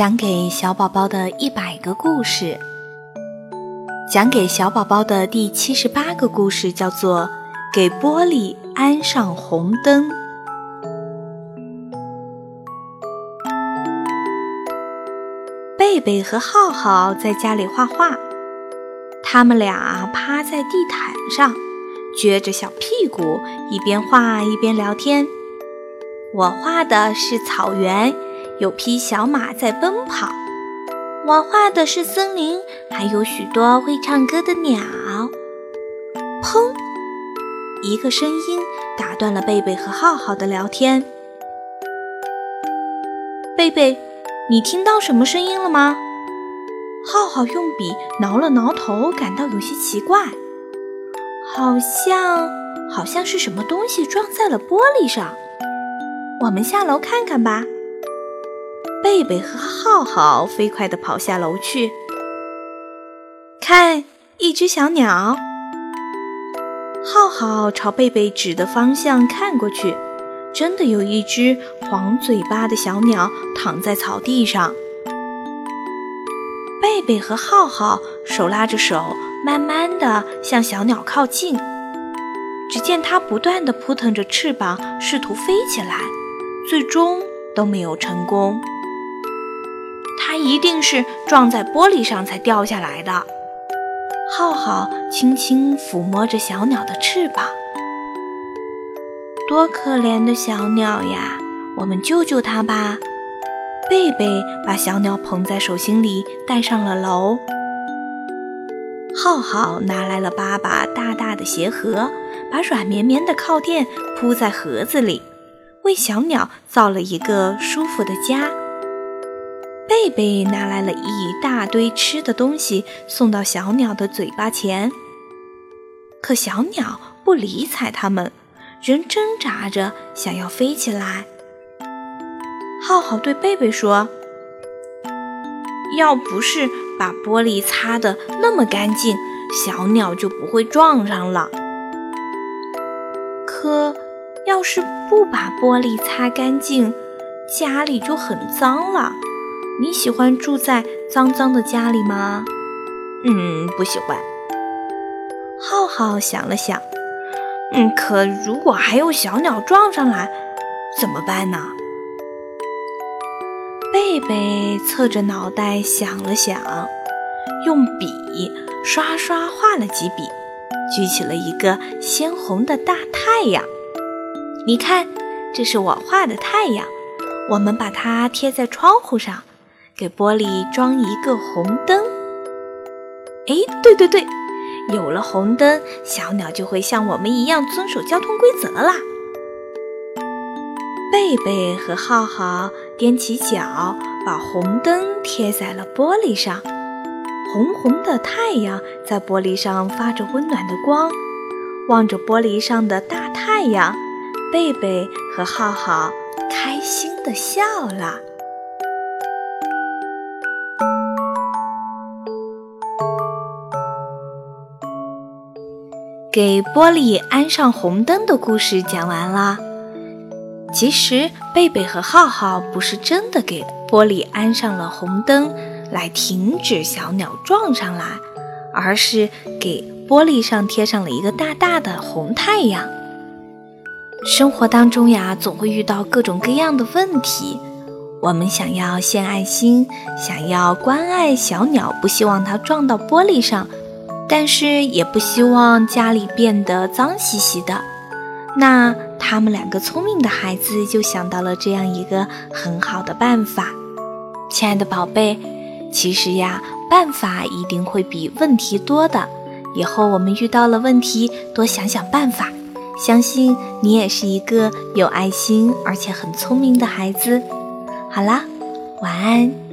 讲给小宝宝的一百个故事，讲给小宝宝的第七十八个故事叫做《给玻璃安上红灯》。贝贝和浩浩在家里画画，他们俩趴在地毯上，撅着小屁股，一边画一边聊天。我画的是草原。有匹小马在奔跑，我画的是森林，还有许多会唱歌的鸟。砰！一个声音打断了贝贝和浩浩的聊天。贝贝，你听到什么声音了吗？浩浩用笔挠了挠头，感到有些奇怪，好像好像是什么东西撞在了玻璃上。我们下楼看看吧。贝贝和浩浩飞快地跑下楼去，看一只小鸟。浩浩朝贝贝指的方向看过去，真的有一只黄嘴巴的小鸟躺在草地上。贝贝和浩浩手拉着手，慢慢地向小鸟靠近。只见它不断地扑腾着翅膀，试图飞起来，最终都没有成功。一定是撞在玻璃上才掉下来的。浩浩轻轻抚摸着小鸟的翅膀，多可怜的小鸟呀！我们救救它吧。贝贝把小鸟捧在手心里，带上了楼。浩浩拿来了八把大大的鞋盒，把软绵绵的靠垫铺在盒子里，为小鸟造了一个舒服的家。贝贝拿来了一大堆吃的东西，送到小鸟的嘴巴前。可小鸟不理睬它们，仍挣扎着想要飞起来。浩浩对贝贝说：“要不是把玻璃擦得那么干净，小鸟就不会撞上了。可要是不把玻璃擦干净，家里就很脏了。”你喜欢住在脏脏的家里吗？嗯，不喜欢。浩浩想了想，嗯，可如果还有小鸟撞上来，怎么办呢？贝贝侧着脑袋想了想，用笔刷刷画了几笔，举起了一个鲜红的大太阳。你看，这是我画的太阳，我们把它贴在窗户上。给玻璃装一个红灯。哎，对对对，有了红灯，小鸟就会像我们一样遵守交通规则啦。贝贝和浩浩踮起脚，把红灯贴在了玻璃上。红红的太阳在玻璃上发着温暖的光。望着玻璃上的大太阳，贝贝和浩浩开心地笑了。给玻璃安上红灯的故事讲完了。其实贝贝和浩浩不是真的给玻璃安上了红灯来停止小鸟撞上来，而是给玻璃上贴上了一个大大的红太阳。生活当中呀，总会遇到各种各样的问题，我们想要献爱心，想要关爱小鸟，不希望它撞到玻璃上。但是也不希望家里变得脏兮兮的，那他们两个聪明的孩子就想到了这样一个很好的办法。亲爱的宝贝，其实呀，办法一定会比问题多的。以后我们遇到了问题，多想想办法，相信你也是一个有爱心而且很聪明的孩子。好啦，晚安。